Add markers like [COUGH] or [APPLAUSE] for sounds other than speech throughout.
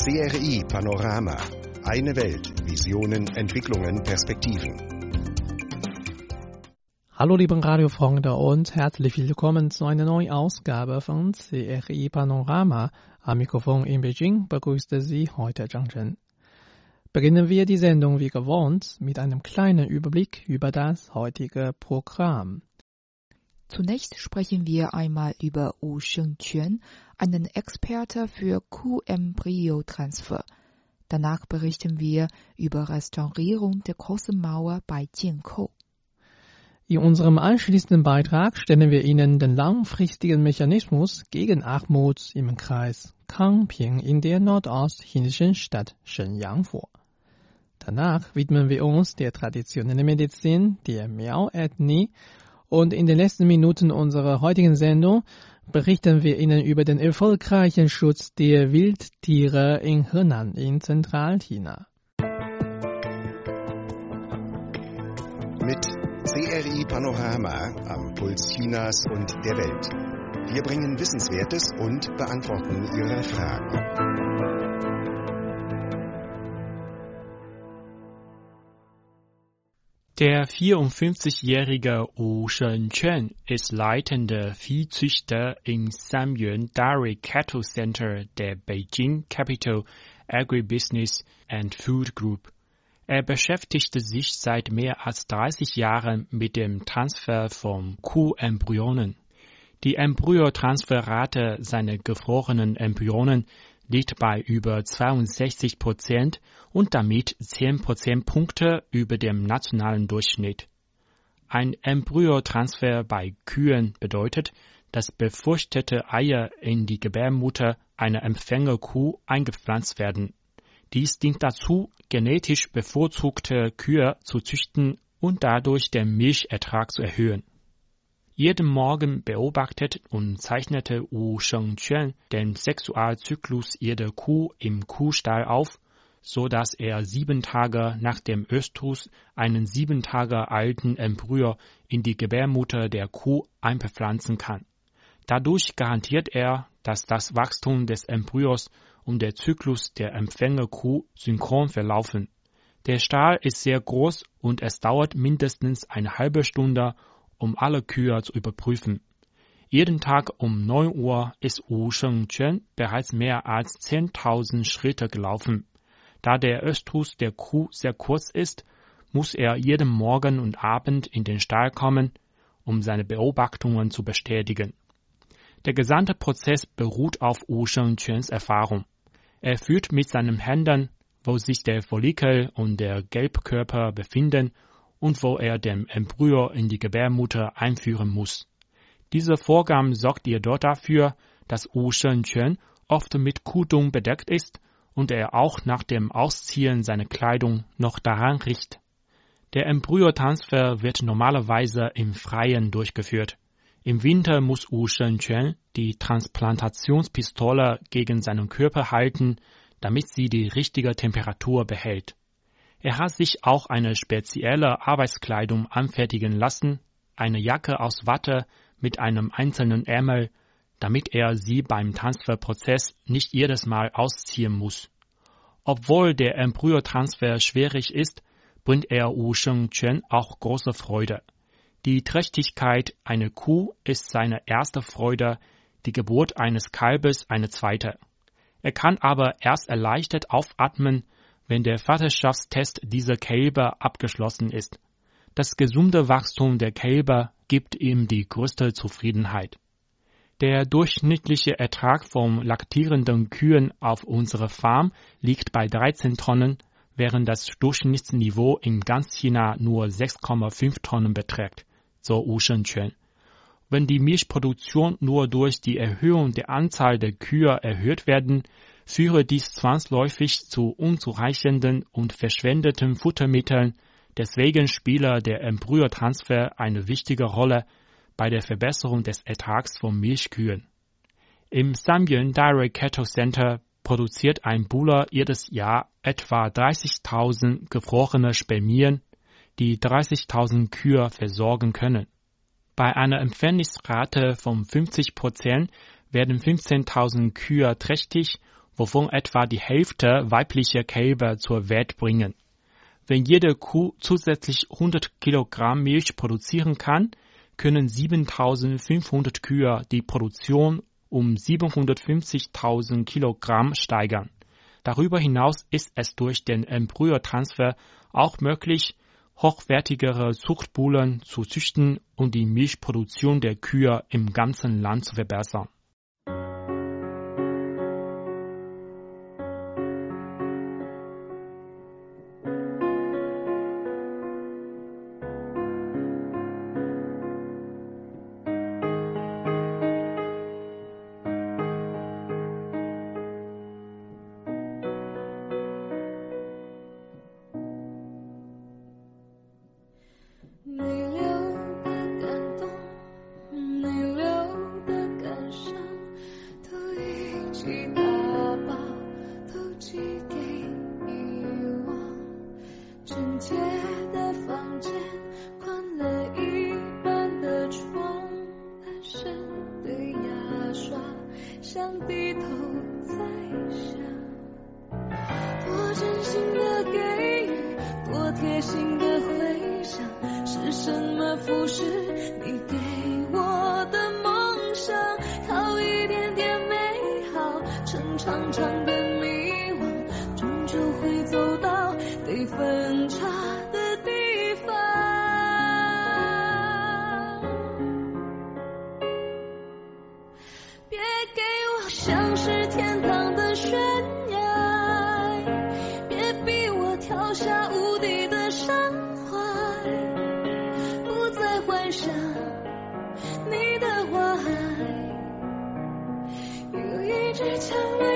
CRI Panorama. Eine Welt. Visionen, Entwicklungen, Perspektiven. Hallo liebe Radiofreunde und herzlich willkommen zu einer neuen Ausgabe von CRI Panorama. Am Mikrofon in Beijing begrüßte Sie heute Zhang Chen. Beginnen wir die Sendung wie gewohnt mit einem kleinen Überblick über das heutige Programm. Zunächst sprechen wir einmal über Wu Shengquan, einen Experte für Kuh-Embryo-Transfer. Danach berichten wir über Restaurierung der großen Mauer bei Jiankou. In unserem anschließenden Beitrag stellen wir Ihnen den langfristigen Mechanismus gegen Armut im Kreis Kangping in der nordostchinesischen Stadt Shenyang vor. Danach widmen wir uns der traditionellen Medizin der Miao-Ethnie und in den letzten Minuten unserer heutigen Sendung berichten wir Ihnen über den erfolgreichen Schutz der Wildtiere in Henan in Zentralchina. Mit CRI Panorama am Puls Chinas und der Welt. Wir bringen Wissenswertes und beantworten Ihre Fragen. Der 54-jährige Wu Shengquan ist leitender Viehzüchter im Samyuan Dairy Cattle Center der Beijing Capital Agribusiness and Food Group. Er beschäftigte sich seit mehr als 30 Jahren mit dem Transfer von Kuhembryonen. Die Embryotransferrate seiner gefrorenen Embryonen liegt bei über 62 Prozent und damit 10 Prozentpunkte über dem nationalen Durchschnitt. Ein Embryotransfer bei Kühen bedeutet, dass befürchtete Eier in die Gebärmutter einer Empfängerkuh eingepflanzt werden. Dies dient dazu, genetisch bevorzugte Kühe zu züchten und dadurch den Milchertrag zu erhöhen. Jeden Morgen beobachtet und zeichnete Wu Shengquan den Sexualzyklus jeder Kuh im Kuhstall auf, so dass er sieben Tage nach dem Östrus einen sieben Tage alten Embryo in die Gebärmutter der Kuh einbepflanzen kann. Dadurch garantiert er, dass das Wachstum des Embryos und der Zyklus der Empfängerkuh synchron verlaufen. Der Stall ist sehr groß und es dauert mindestens eine halbe Stunde, um alle Kühe zu überprüfen. Jeden Tag um 9 Uhr ist Wu Shengquan bereits mehr als 10.000 Schritte gelaufen. Da der Östrus der Kuh sehr kurz ist, muss er jeden Morgen und Abend in den Stall kommen, um seine Beobachtungen zu bestätigen. Der gesamte Prozess beruht auf Wu Shengquans Erfahrung. Er führt mit seinen Händen, wo sich der Follikel und der Gelbkörper befinden und wo er den Embryo in die Gebärmutter einführen muss. Diese Vorgang sorgt jedoch dafür, dass Wu Shengquan oft mit Kudung bedeckt ist und er auch nach dem Ausziehen seiner Kleidung noch daran riecht. Der Embryotransfer wird normalerweise im Freien durchgeführt. Im Winter muss Wu Shengquan die Transplantationspistole gegen seinen Körper halten, damit sie die richtige Temperatur behält. Er hat sich auch eine spezielle Arbeitskleidung anfertigen lassen, eine Jacke aus Watte mit einem einzelnen Ärmel, damit er sie beim Transferprozess nicht jedes Mal ausziehen muss. Obwohl der Embryotransfer schwierig ist, bringt er Wu Shengquan auch große Freude. Die Trächtigkeit einer Kuh ist seine erste Freude, die Geburt eines Kalbes eine zweite. Er kann aber erst erleichtert aufatmen, wenn der Vaterschaftstest dieser Kälber abgeschlossen ist. Das gesunde Wachstum der Kälber gibt ihm die größte Zufriedenheit. Der durchschnittliche Ertrag von laktierenden Kühen auf unserer Farm liegt bei 13 Tonnen, während das Durchschnittsniveau in ganz China nur 6,5 Tonnen beträgt, so Wu Shengquan. Wenn die Milchproduktion nur durch die Erhöhung der Anzahl der Kühe erhöht werden, führe dies zwangsläufig zu unzureichenden und verschwendeten Futtermitteln, deswegen spiele der Embryotransfer eine wichtige Rolle bei der Verbesserung des Ertrags von Milchkühen. Im Samyuan Dairy Cattle Center produziert ein Buller jedes Jahr etwa 30.000 gefrorene Spermien, die 30.000 Kühe versorgen können. Bei einer Empfängnisrate von 50 Prozent werden 15.000 Kühe trächtig wovon etwa die Hälfte weibliche Kälber zur Welt bringen. Wenn jede Kuh zusätzlich 100 Kilogramm Milch produzieren kann, können 7500 Kühe die Produktion um 750.000 Kilogramm steigern. Darüber hinaus ist es durch den Embryotransfer auch möglich, hochwertigere Zuchtbullen zu züchten und die Milchproduktion der Kühe im ganzen Land zu verbessern. 是墙面。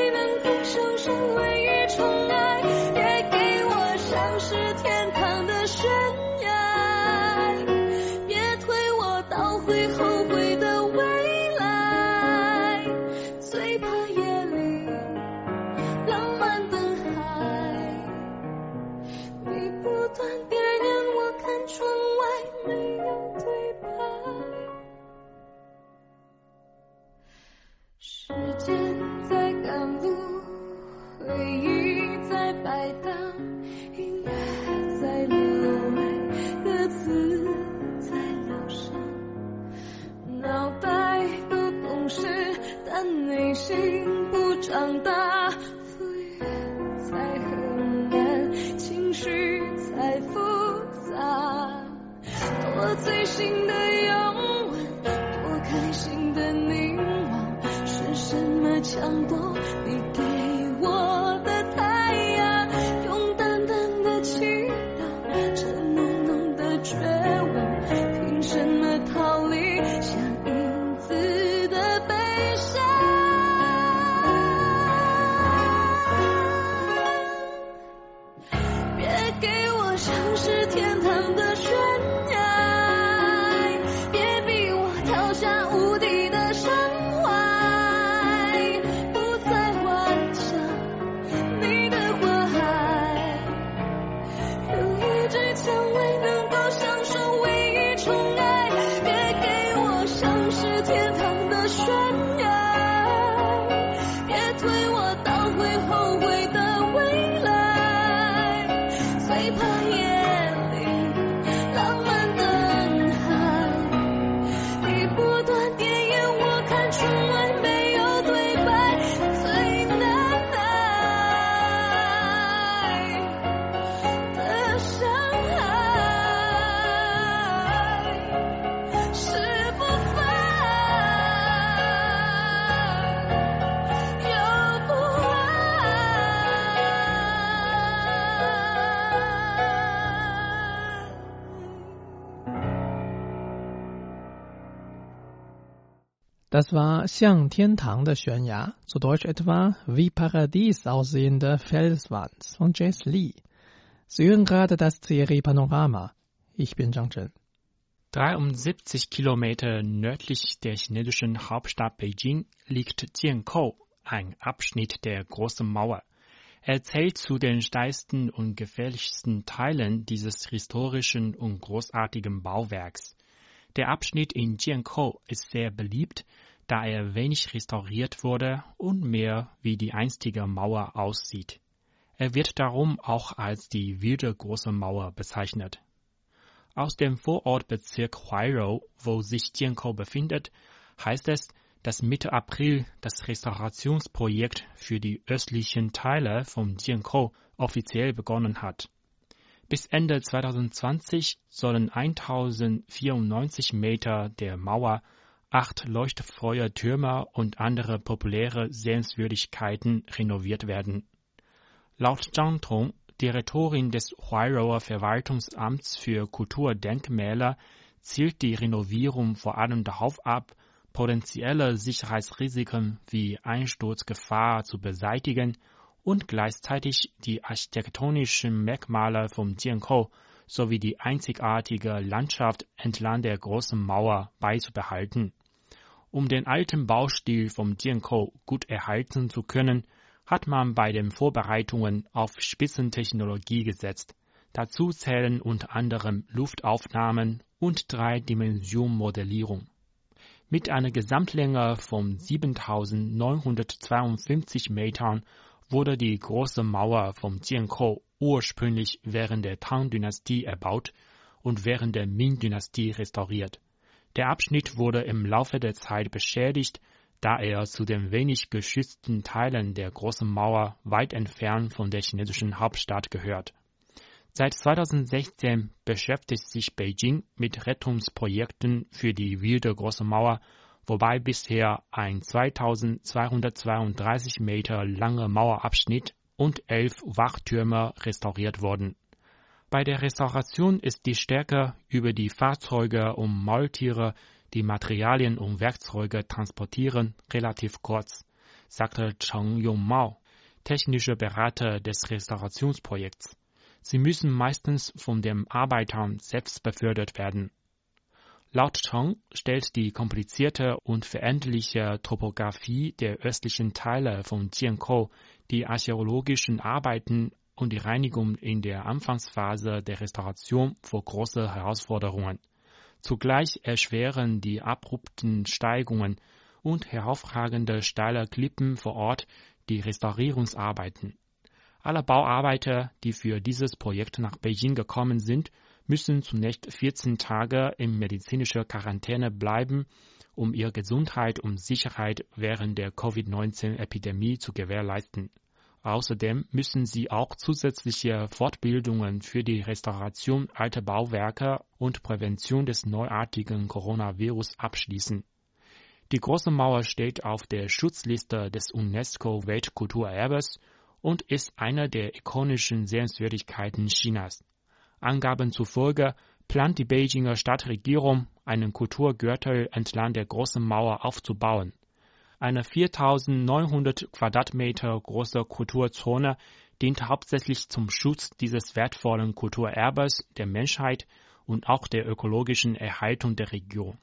Das war Xiang Tian Tang Tiantang der 悬崖, zu Deutsch etwa wie Paradies aussehende Felswand von Jess Lee. Sie hören gerade das Serie Panorama. Ich bin Zhang Chen. 73 Kilometer nördlich der chinesischen Hauptstadt Beijing liegt Jiankou, ein Abschnitt der Großen Mauer. Er zählt zu den steilsten und gefährlichsten Teilen dieses historischen und großartigen Bauwerks. Der Abschnitt in Jiankou ist sehr beliebt, da er wenig restauriert wurde und mehr wie die einstige Mauer aussieht. Er wird darum auch als die wilde große Mauer bezeichnet. Aus dem Vorortbezirk Huairou, wo sich Jiankou befindet, heißt es, dass Mitte April das Restaurationsprojekt für die östlichen Teile von Jiankou offiziell begonnen hat. Bis Ende 2020 sollen 1094 Meter der Mauer, acht Leuchtfeuertürme und andere populäre Sehenswürdigkeiten renoviert werden. Laut Zhang Tong, Direktorin des Huairouer Verwaltungsamts für Kulturdenkmäler, zielt die Renovierung vor allem darauf ab, potenzielle Sicherheitsrisiken wie Einsturzgefahr zu beseitigen und gleichzeitig die architektonischen Merkmale vom Jiankou sowie die einzigartige Landschaft entlang der großen Mauer beizubehalten. Um den alten Baustil vom Jiankou gut erhalten zu können, hat man bei den Vorbereitungen auf Spitzentechnologie gesetzt. Dazu zählen unter anderem Luftaufnahmen und Drei-Dimension-Modellierung. Mit einer Gesamtlänge von 7952 Metern wurde die große Mauer vom Jiankou ursprünglich während der Tang-Dynastie erbaut und während der Ming-Dynastie restauriert. Der Abschnitt wurde im Laufe der Zeit beschädigt, da er zu den wenig geschützten Teilen der Großen Mauer weit entfernt von der chinesischen Hauptstadt gehört. Seit 2016 beschäftigt sich Beijing mit Rettungsprojekten für die wilde Große Mauer, wobei bisher ein 2232 Meter langer Mauerabschnitt und elf Wachtürme restauriert wurden. Bei der Restauration ist die Stärke über die Fahrzeuge und Maultiere, die Materialien und Werkzeuge transportieren, relativ kurz, sagte Cheng Yongmao, technischer Berater des Restaurationsprojekts. Sie müssen meistens von den Arbeitern selbst befördert werden. Laut Cheng stellt die komplizierte und veränderliche Topographie der östlichen Teile von Jiankou die archäologischen Arbeiten und die Reinigung in der Anfangsphase der Restauration vor große Herausforderungen. Zugleich erschweren die abrupten Steigungen und heraufragende steile Klippen vor Ort die Restaurierungsarbeiten. Alle Bauarbeiter, die für dieses Projekt nach Beijing gekommen sind, müssen zunächst 14 Tage in medizinischer Quarantäne bleiben, um ihre Gesundheit und Sicherheit während der Covid-19-Epidemie zu gewährleisten. Außerdem müssen sie auch zusätzliche Fortbildungen für die Restauration alter Bauwerke und Prävention des neuartigen Coronavirus abschließen. Die Große Mauer steht auf der Schutzliste des UNESCO Weltkulturerbes und ist eine der ikonischen Sehenswürdigkeiten Chinas. Angaben zufolge plant die Beijinger Stadtregierung, einen Kulturgürtel entlang der Großen Mauer aufzubauen. Eine 4900 Quadratmeter große Kulturzone dient hauptsächlich zum Schutz dieses wertvollen Kulturerbes der Menschheit und auch der ökologischen Erhaltung der Region.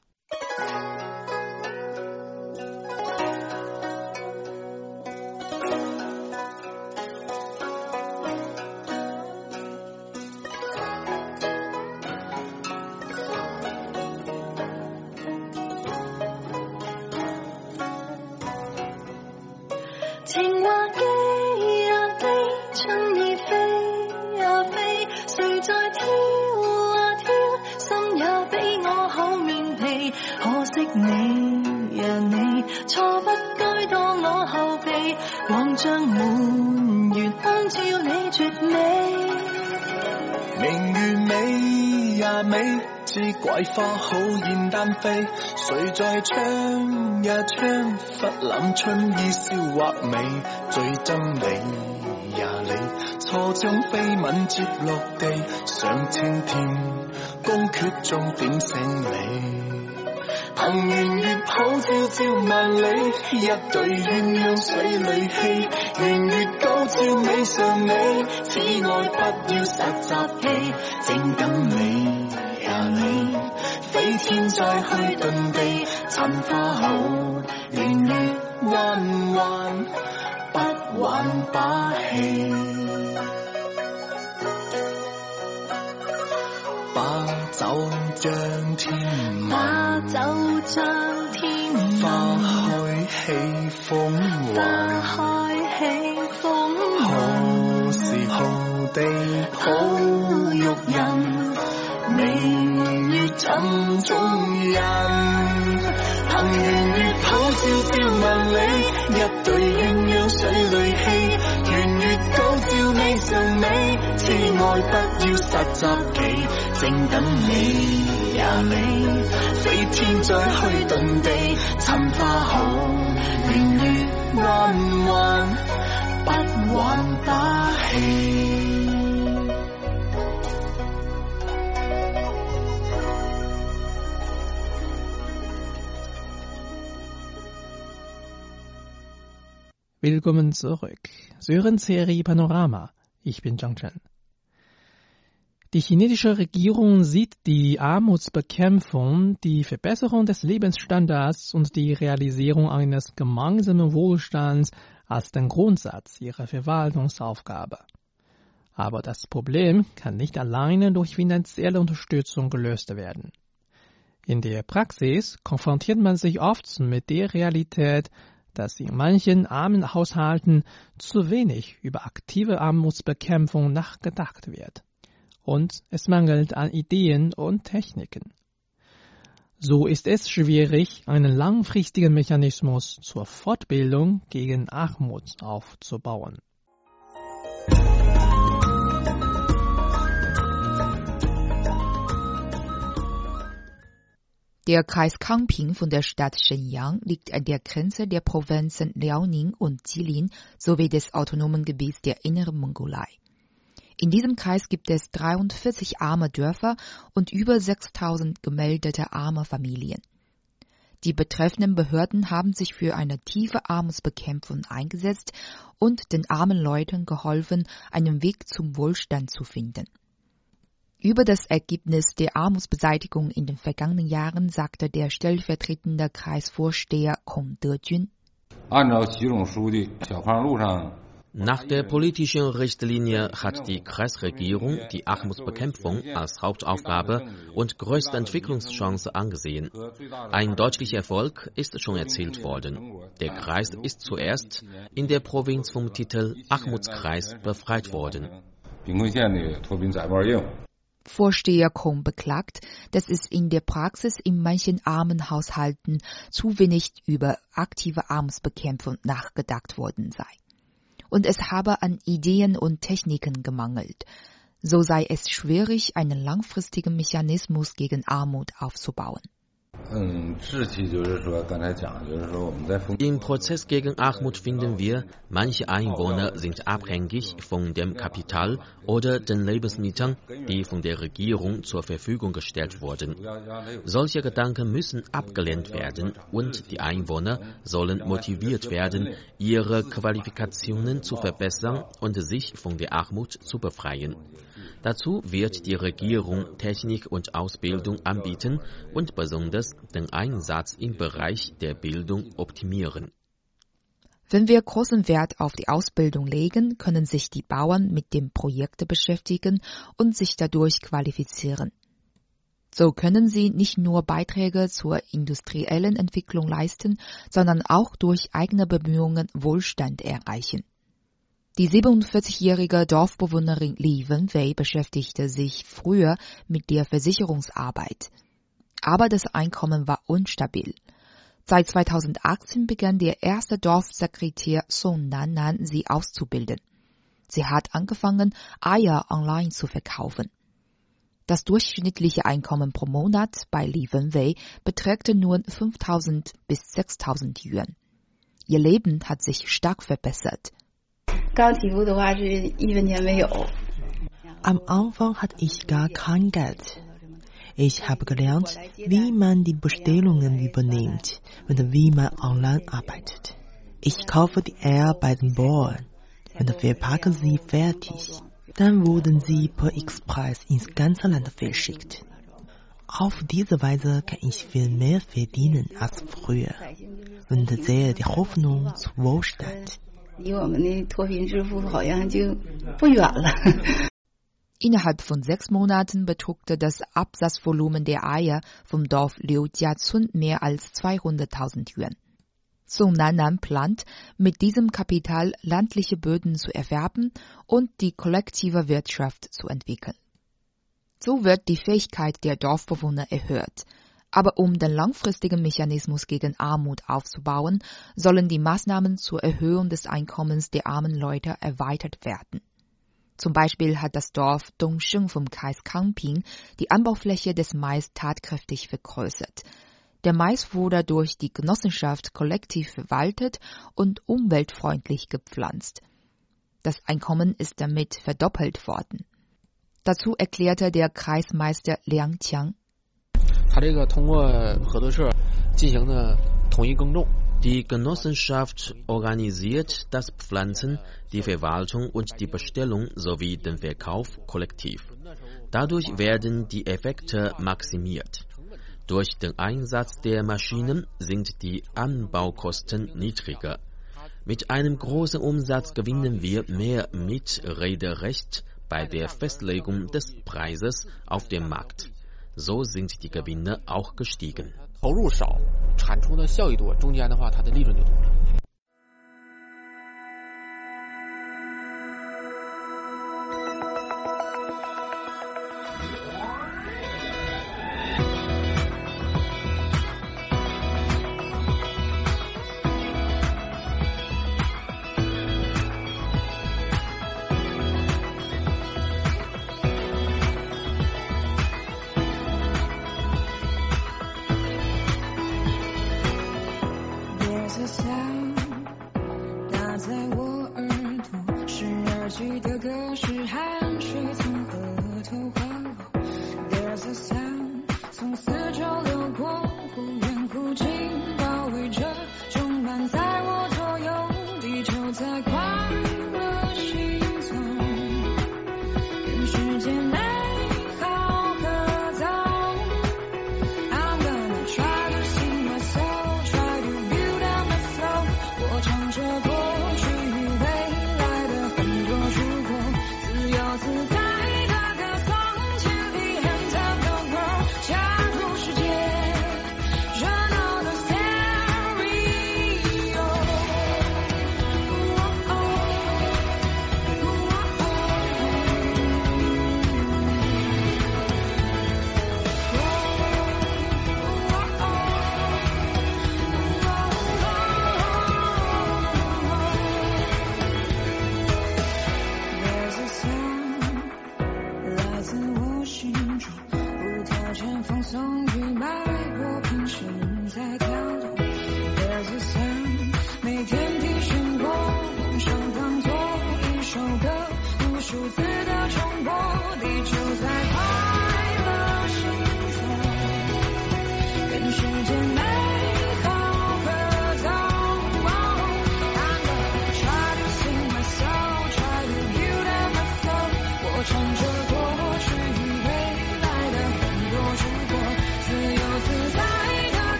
欢月灯照你绝美明月美呀美似桂花好燕丹飞。谁在唱呀唱忽冷春意笑或美最憎你呀你。错将飞吻接落地上青天公阙中点醒你。凭圆月抱照照万里，一对鸳鸯水里戏，圆月高照美上美，此爱不要实习气，正等你。你飞天再去遁地，寻花后年月弯弯，不玩把戏。就像天花就像天花开起风花开起风何时何地抱玉人明月枕中人凭圆月抱照照万里一对鸳鸯水里戏你尚美，痴爱不要实习期，正等你呀你，飞天再去遁地，尋花好，年月安稳，不玩把戲。Willkommen zurück. Sie hören Serie Panorama. Ich bin Zhang Chen. Die chinesische Regierung sieht die Armutsbekämpfung, die Verbesserung des Lebensstandards und die Realisierung eines gemeinsamen Wohlstands als den Grundsatz ihrer Verwaltungsaufgabe. Aber das Problem kann nicht alleine durch finanzielle Unterstützung gelöst werden. In der Praxis konfrontiert man sich oft mit der Realität, dass in manchen armen Haushalten zu wenig über aktive Armutsbekämpfung nachgedacht wird. Und es mangelt an Ideen und Techniken. So ist es schwierig, einen langfristigen Mechanismus zur Fortbildung gegen Armut aufzubauen. Der Kreis Kangping von der Stadt Shenyang liegt an der Grenze der Provinzen Liaoning und Jilin sowie des autonomen Gebiets der Inneren Mongolei. In diesem Kreis gibt es 43 arme Dörfer und über 6000 gemeldete arme Familien. Die betreffenden Behörden haben sich für eine tiefe Armutsbekämpfung eingesetzt und den armen Leuten geholfen, einen Weg zum Wohlstand zu finden. Über das Ergebnis der Armutsbeseitigung in den vergangenen Jahren sagte der stellvertretende Kreisvorsteher Kong Dejun. Nach der politischen Richtlinie hat die Kreisregierung die Armutsbekämpfung als Hauptaufgabe und größte Entwicklungschance angesehen. Ein deutlicher Erfolg ist schon erzielt worden. Der Kreis ist zuerst in der Provinz vom Titel Armutskreis befreit worden. Vorsteher Kong beklagt, dass es in der Praxis in manchen armen Haushalten zu wenig über aktive Armutsbekämpfung nachgedacht worden sei. Und es habe an Ideen und Techniken gemangelt. So sei es schwierig, einen langfristigen Mechanismus gegen Armut aufzubauen. Im Prozess gegen Armut finden wir, manche Einwohner sind abhängig von dem Kapital oder den Lebensmitteln, die von der Regierung zur Verfügung gestellt wurden. Solche Gedanken müssen abgelehnt werden und die Einwohner sollen motiviert werden, ihre Qualifikationen zu verbessern und sich von der Armut zu befreien. Dazu wird die Regierung Technik und Ausbildung anbieten und besonders den Einsatz im Bereich der Bildung optimieren. Wenn wir großen Wert auf die Ausbildung legen, können sich die Bauern mit dem Projekt beschäftigen und sich dadurch qualifizieren. So können sie nicht nur Beiträge zur industriellen Entwicklung leisten, sondern auch durch eigene Bemühungen Wohlstand erreichen. Die 47-jährige Dorfbewohnerin Li Wenwei beschäftigte sich früher mit der Versicherungsarbeit. Aber das Einkommen war unstabil. Seit 2018 begann der erste Dorfsekretär Song Nannan sie auszubilden. Sie hat angefangen, Eier online zu verkaufen. Das durchschnittliche Einkommen pro Monat bei Li Wenwei beträgt nun 5000 bis 6000 Yuan. Ihr Leben hat sich stark verbessert. Am Anfang hatte ich gar kein Geld. Ich habe gelernt, wie man die Bestellungen übernimmt und wie man online arbeitet. Ich kaufe die Eier bei den Bauern und verpacke sie fertig. Dann wurden sie per Express ins ganze Land verschickt. Auf diese Weise kann ich viel mehr verdienen als früher und sehe die Hoffnung zu Wohlstand. [LAUGHS] Innerhalb von sechs Monaten betrugte das Absatzvolumen der Eier vom Dorf Liujiazun mehr als 200.000 Yuan. Song Nannan plant, mit diesem Kapital landliche Böden zu erwerben und die kollektive Wirtschaft zu entwickeln. So wird die Fähigkeit der Dorfbewohner erhöht. Aber um den langfristigen Mechanismus gegen Armut aufzubauen, sollen die Maßnahmen zur Erhöhung des Einkommens der armen Leute erweitert werden. Zum Beispiel hat das Dorf Dongsheng vom Kreis Kangping die Anbaufläche des Mais tatkräftig vergrößert. Der Mais wurde durch die Genossenschaft kollektiv verwaltet und umweltfreundlich gepflanzt. Das Einkommen ist damit verdoppelt worden. Dazu erklärte der Kreismeister Liang Qiang. 他这个通过合作社进行的统一耕种。die Genossenschaft organisiert das Pflanzen, die Verwaltung und die Bestellung sowie den Verkauf kollektiv. Dadurch werden die Effekte maximiert. Durch den Einsatz der Maschinen sind die Anbaukosten niedriger. Mit einem großen Umsatz gewinnen wir mehr Mitrederecht bei der Festlegung des Preises auf dem Markt. So sind die Gewinne auch gestiegen. 投入少，产出的效益多，中间的话它的利润就多了。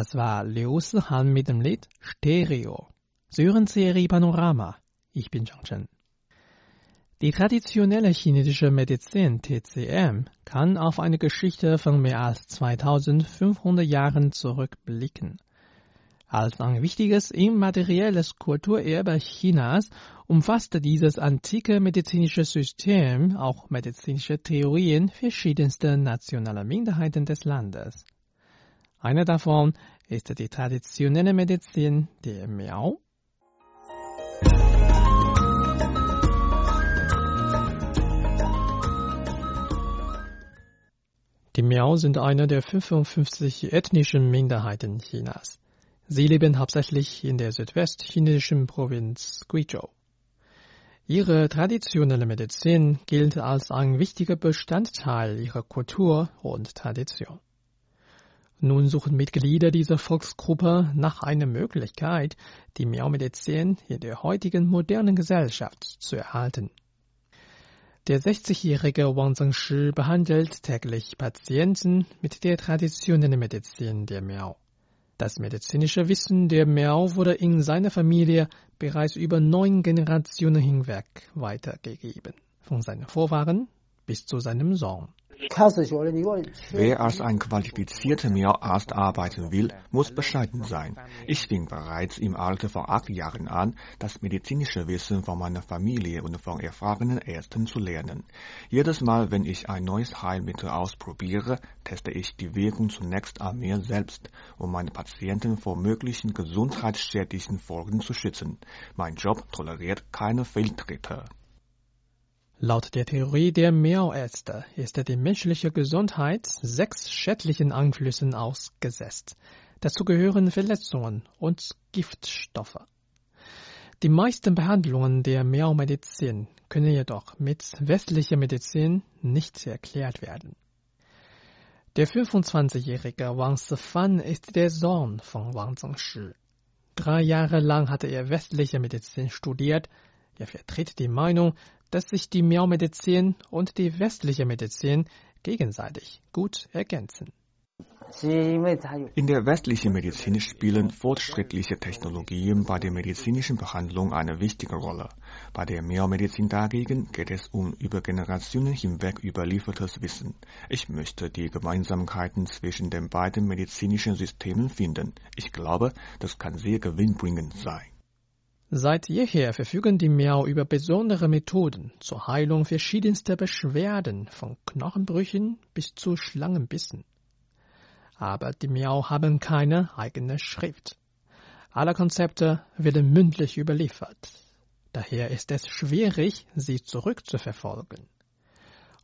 Das war Liu Sihan mit dem Lied Stereo. Sie Serie Panorama. Ich bin Zhang Chen. Die traditionelle chinesische Medizin TCM kann auf eine Geschichte von mehr als 2500 Jahren zurückblicken. Als ein wichtiges immaterielles Kulturerbe Chinas umfasste dieses antike medizinische System auch medizinische Theorien verschiedenster nationaler Minderheiten des Landes. Eine davon ist die traditionelle Medizin der Miao. Die Miao sind eine der 55 ethnischen Minderheiten Chinas. Sie leben hauptsächlich in der südwestchinesischen Provinz Guizhou. Ihre traditionelle Medizin gilt als ein wichtiger Bestandteil ihrer Kultur und Tradition. Nun suchen Mitglieder dieser Volksgruppe nach einer Möglichkeit, die Miao-Medizin in der heutigen modernen Gesellschaft zu erhalten. Der 60-jährige Wang Zhengshi behandelt täglich Patienten mit der traditionellen Medizin der Miao. Das medizinische Wissen der Miao wurde in seiner Familie bereits über neun Generationen hinweg weitergegeben, von seinen Vorfahren bis zu seinem Sohn. Wer als ein qualifizierter Meerarzt arbeiten will, muss bescheiden sein. Ich fing bereits im Alter von acht Jahren an, das medizinische Wissen von meiner Familie und von erfahrenen Ärzten zu lernen. Jedes Mal, wenn ich ein neues Heilmittel ausprobiere, teste ich die Wirkung zunächst an mir selbst, um meine Patienten vor möglichen gesundheitsschädlichen Folgen zu schützen. Mein Job toleriert keine Fehltritte. Laut der Theorie der Miao-Ärzte ist die menschliche Gesundheit sechs schädlichen Einflüssen ausgesetzt. Dazu gehören Verletzungen und Giftstoffe. Die meisten Behandlungen der Miao-Medizin können jedoch mit westlicher Medizin nicht erklärt werden. Der 25-jährige Wang Sifan ist der Sohn von Wang Zhengshi. Drei Jahre lang hatte er westliche Medizin studiert. Er vertritt die Meinung, dass sich die Miao-Medizin und die westliche Medizin gegenseitig gut ergänzen. In der westlichen Medizin spielen fortschrittliche Technologien bei der medizinischen Behandlung eine wichtige Rolle. Bei der Miao-Medizin dagegen geht es um über Generationen hinweg überliefertes Wissen. Ich möchte die Gemeinsamkeiten zwischen den beiden medizinischen Systemen finden. Ich glaube, das kann sehr gewinnbringend sein. Seit jeher verfügen die Miao über besondere Methoden zur Heilung verschiedenster Beschwerden, von Knochenbrüchen bis zu Schlangenbissen. Aber die Miao haben keine eigene Schrift. Alle Konzepte werden mündlich überliefert. Daher ist es schwierig, sie zurückzuverfolgen.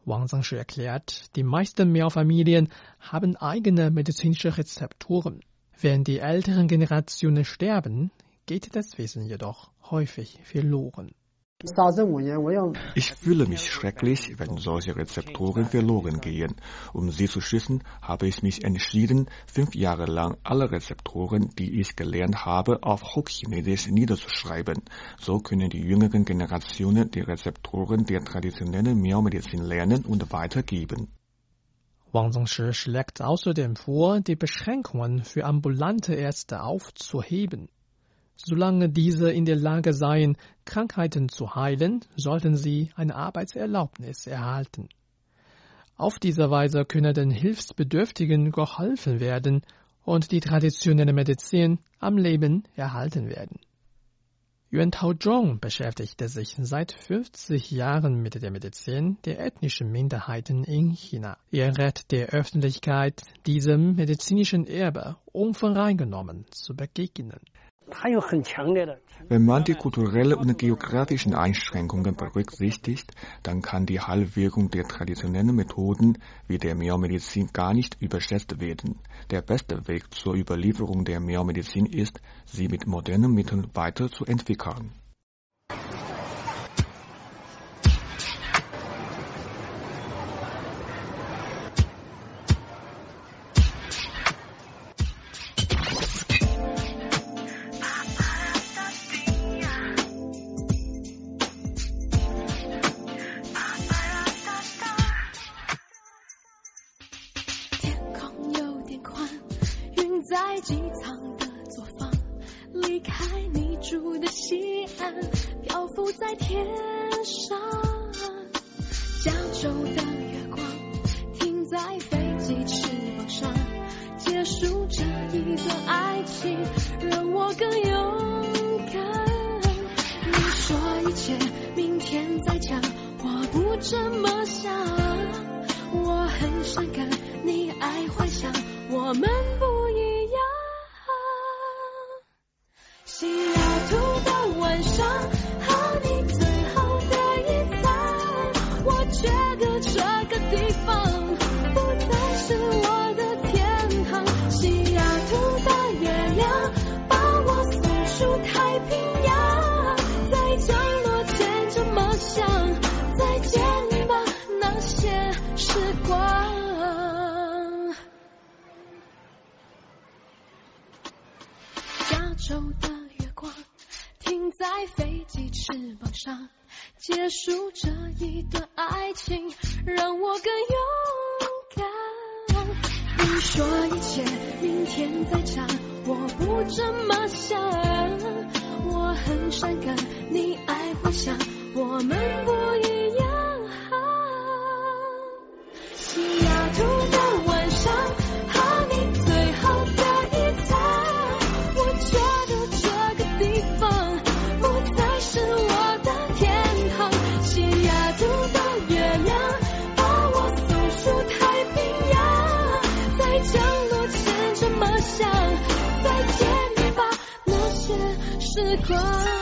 Wang Zhengshi erklärt, die meisten Miao-Familien haben eigene medizinische Rezepturen. Wenn die älteren Generationen sterben, geht das Wissen jedoch häufig verloren. Ich fühle mich schrecklich, wenn solche Rezeptoren verloren gehen. Um sie zu schützen, habe ich mich entschieden, fünf Jahre lang alle Rezeptoren, die ich gelernt habe, auf Hochchinesisch niederzuschreiben. So können die jüngeren Generationen die Rezeptoren der traditionellen Miao-Medizin lernen und weitergeben. Wang Zhengshi schlägt außerdem vor, die Beschränkungen für ambulante Ärzte aufzuheben. Solange diese in der Lage seien, Krankheiten zu heilen, sollten sie eine Arbeitserlaubnis erhalten. Auf diese Weise könne den Hilfsbedürftigen geholfen werden und die traditionelle Medizin am Leben erhalten werden. Yuan Taozhong beschäftigte sich seit 50 Jahren mit der Medizin der ethnischen Minderheiten in China. Er rät der Öffentlichkeit, diesem medizinischen Erbe unvoreingenommen zu begegnen. Wenn man die kulturellen und geografischen Einschränkungen berücksichtigt, dann kann die Heilwirkung der traditionellen Methoden wie der Miao-Medizin gar nicht überschätzt werden. Der beste Weg zur Überlieferung der Miao-Medizin ist, sie mit modernen Mitteln weiterzuentwickeln. show. 说一切明天再讲，我不这么想。我很伤感，你爱幻想，我们不一样。close.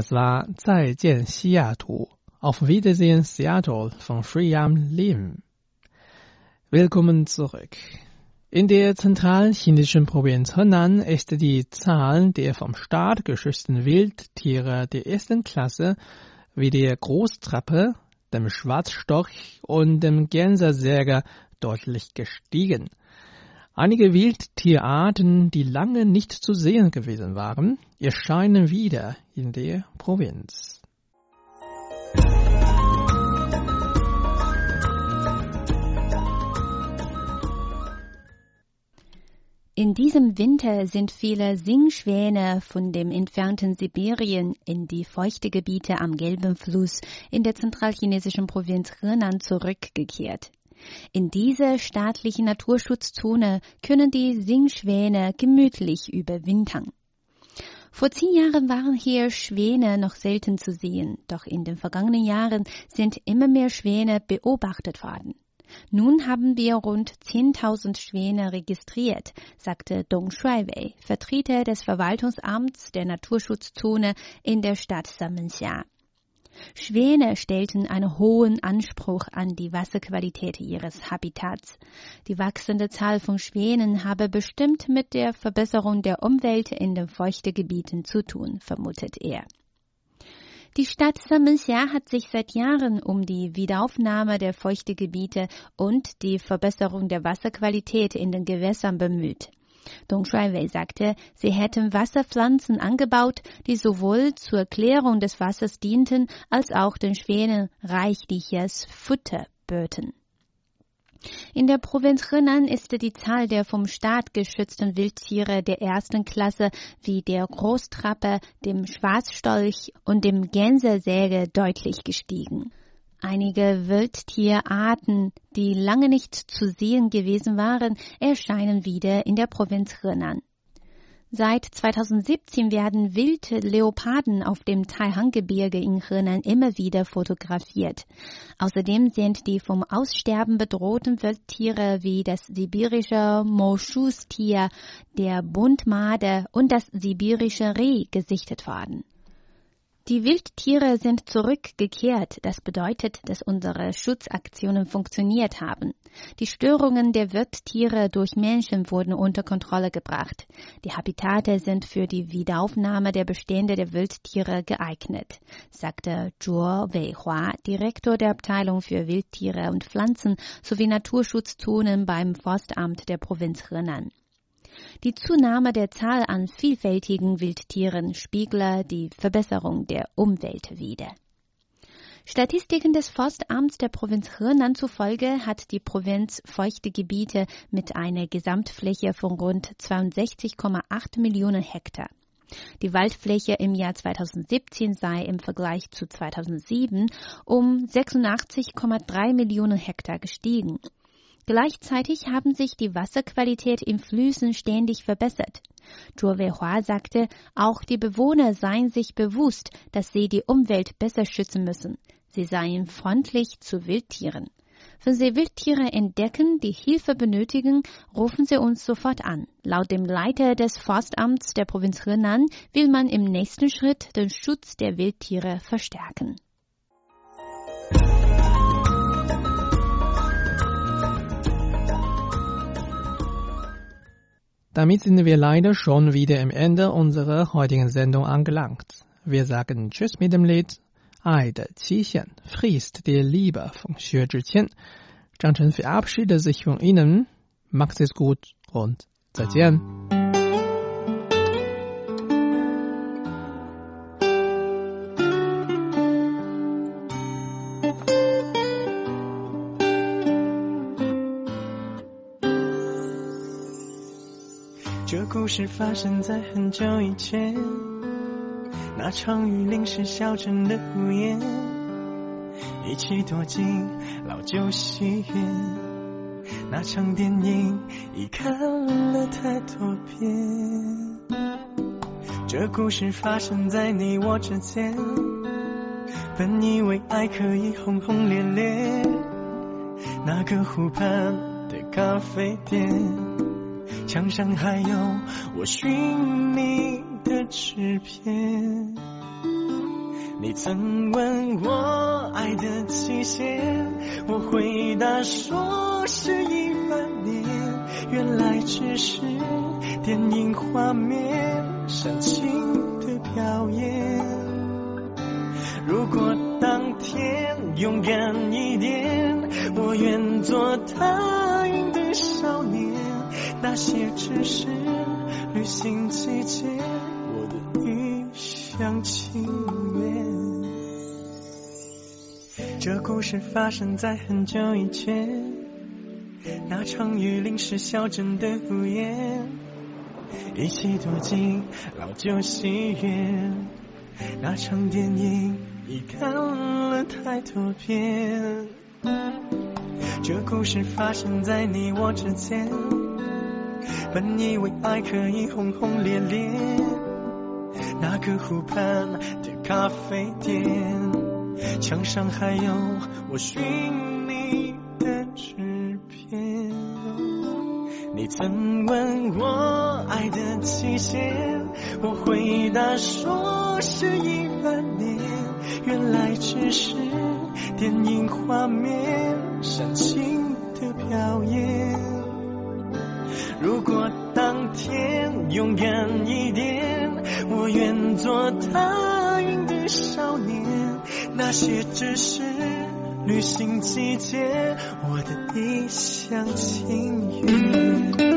Das war "Zai Jian Seattle", auf Wiedersehen Seattle von Shriyam Lim. Willkommen zurück. In der zentralen chinesischen Provinz Henan ist die Zahl der vom Staat geschützten Wildtiere der ersten Klasse wie der Großtrappe, dem Schwarzstorch und dem Gänsersäger deutlich gestiegen. Einige Wildtierarten, die lange nicht zu sehen gewesen waren, erscheinen wieder in der Provinz. In diesem Winter sind viele Singschwäne von dem entfernten Sibirien in die feuchte Gebiete am Gelben Fluss in der zentralchinesischen Provinz Henan zurückgekehrt. In dieser staatlichen Naturschutzzone können die Singschwäne gemütlich überwintern. Vor zehn Jahren waren hier Schwäne noch selten zu sehen, doch in den vergangenen Jahren sind immer mehr Schwäne beobachtet worden. Nun haben wir rund 10.000 Schwäne registriert, sagte Dong Shuaiwei, Vertreter des Verwaltungsamts der Naturschutzzone in der Stadt Samenxia. Schwäne stellten einen hohen Anspruch an die Wasserqualität ihres Habitats. Die wachsende Zahl von Schwänen habe bestimmt mit der Verbesserung der Umwelt in den feuchten Gebieten zu tun, vermutet er. Die Stadt Samenxia hat sich seit Jahren um die Wiederaufnahme der feuchten Gebiete und die Verbesserung der Wasserqualität in den Gewässern bemüht. Dong Shuaiwei sagte, sie hätten Wasserpflanzen angebaut, die sowohl zur Klärung des Wassers dienten, als auch den Schwänen reichliches Futter böten. In der Provinz Henan ist die Zahl der vom Staat geschützten Wildtiere der ersten Klasse wie der Großtrappe, dem Schwarzstolch und dem Gänsesäge deutlich gestiegen. Einige Wildtierarten, die lange nicht zu sehen gewesen waren, erscheinen wieder in der Provinz Henan. Seit 2017 werden wilde Leoparden auf dem Taihang-Gebirge in Henan immer wieder fotografiert. Außerdem sind die vom Aussterben bedrohten Wildtiere wie das sibirische Moschustier, der Buntmade und das sibirische Reh gesichtet worden. Die Wildtiere sind zurückgekehrt. Das bedeutet, dass unsere Schutzaktionen funktioniert haben. Die Störungen der Wildtiere durch Menschen wurden unter Kontrolle gebracht. Die Habitate sind für die Wiederaufnahme der Bestände der Wildtiere geeignet, sagte Zhuo Weihua, Direktor der Abteilung für Wildtiere und Pflanzen sowie Naturschutzzonen beim Forstamt der Provinz Henan. Die Zunahme der Zahl an vielfältigen Wildtieren spiegle die Verbesserung der Umwelt wider. Statistiken des Forstamts der Provinz Henan zufolge hat die Provinz feuchte Gebiete mit einer Gesamtfläche von rund 62,8 Millionen Hektar. Die Waldfläche im Jahr 2017 sei im Vergleich zu 2007 um 86,3 Millionen Hektar gestiegen. Gleichzeitig haben sich die Wasserqualität in Flüssen ständig verbessert. Zhuo Weihua sagte, auch die Bewohner seien sich bewusst, dass sie die Umwelt besser schützen müssen. Sie seien freundlich zu Wildtieren. Wenn Sie Wildtiere entdecken, die Hilfe benötigen, rufen Sie uns sofort an. Laut dem Leiter des Forstamts der Provinz Henan will man im nächsten Schritt den Schutz der Wildtiere verstärken. Damit sind wir leider schon wieder am Ende unserer heutigen Sendung angelangt. Wir sagen Tschüss mit dem Lied Ai de Qixian, Friest der Liebe von Xue Zhiqian. Zhang Chen verabschiedet sich von Ihnen. Macht es gut und 再见。事发生在很久以前，那场雨淋湿小镇的屋檐，一起躲进老旧戏院。那场电影已看了太多遍。这故事发生在你我之间，本以为爱可以轰轰烈烈。那个湖畔的咖啡店。墙上还有我寻你的纸片。你曾问我爱的期限，我回答说是一万年。原来只是电影画面煽情的表演。如果当天勇敢一点，我愿做他云的少年。那些只是旅行季节，我的一厢情愿。这故事发生在很久以前，那场雨淋湿小镇的屋檐，一起躲进老旧戏院。那场电影已看了太多遍。这故事发生在你我之间。本以为爱可以轰轰烈烈，那个湖畔的咖啡店，墙上还有我寻你的纸片。你曾问我爱的期限，我回答说是一万年。原来只是电影画面煽情的表演。如果当天勇敢一点，我愿做踏云的少年。那些只是旅行季节，我的一厢情愿。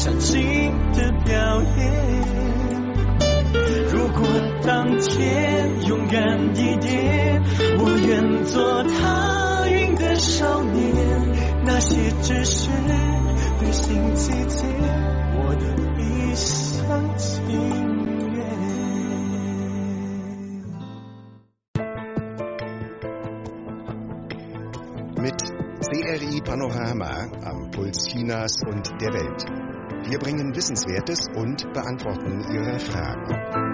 煽情的表演。如果当天勇敢一点，我愿做踏云的少年，那些只是旅行季节，我的一厢情。CRI Panorama am Puls Chinas und der Welt. Wir bringen Wissenswertes und beantworten Ihre Fragen.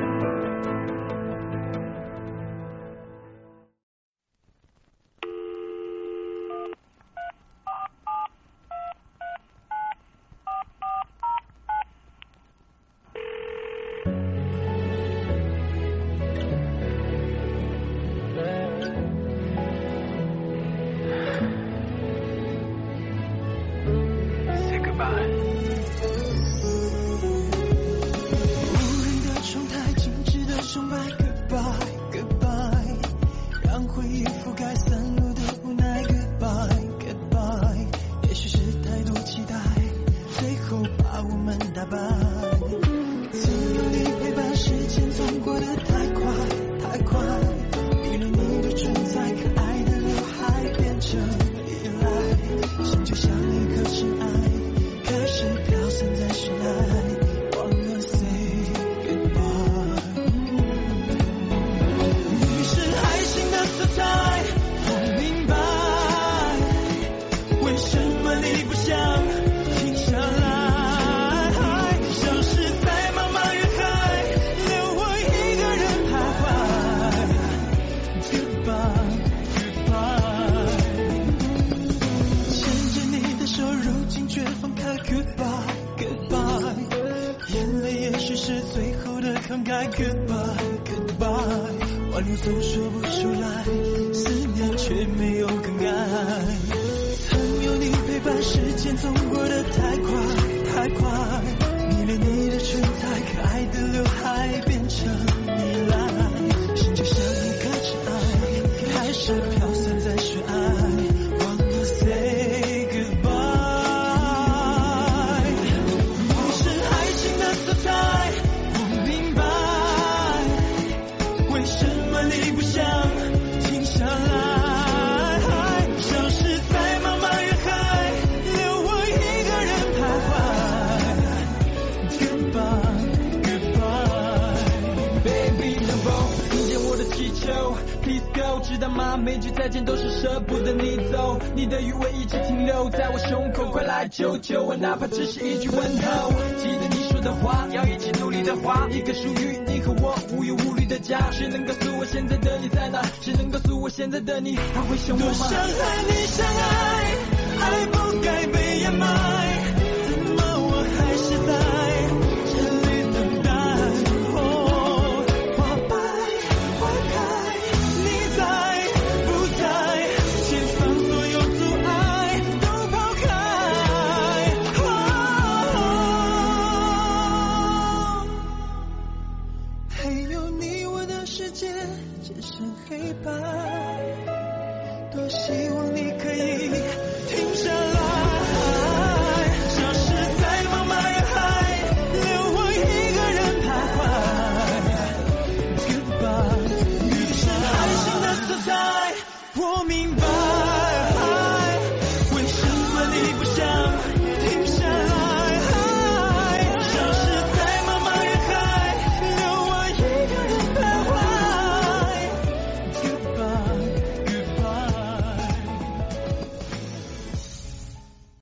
go，知道吗？每句再见都是舍不得你走，你的余味一直停留在我胸口，快来救救我，哪怕只是一句问候。记得你说的话，要一起努力的话，一个属于你和我无忧无虑的家。谁能告诉我现在的你在哪？谁能告诉我现在的你还会想我吗？多想和你相爱，爱不该被掩埋。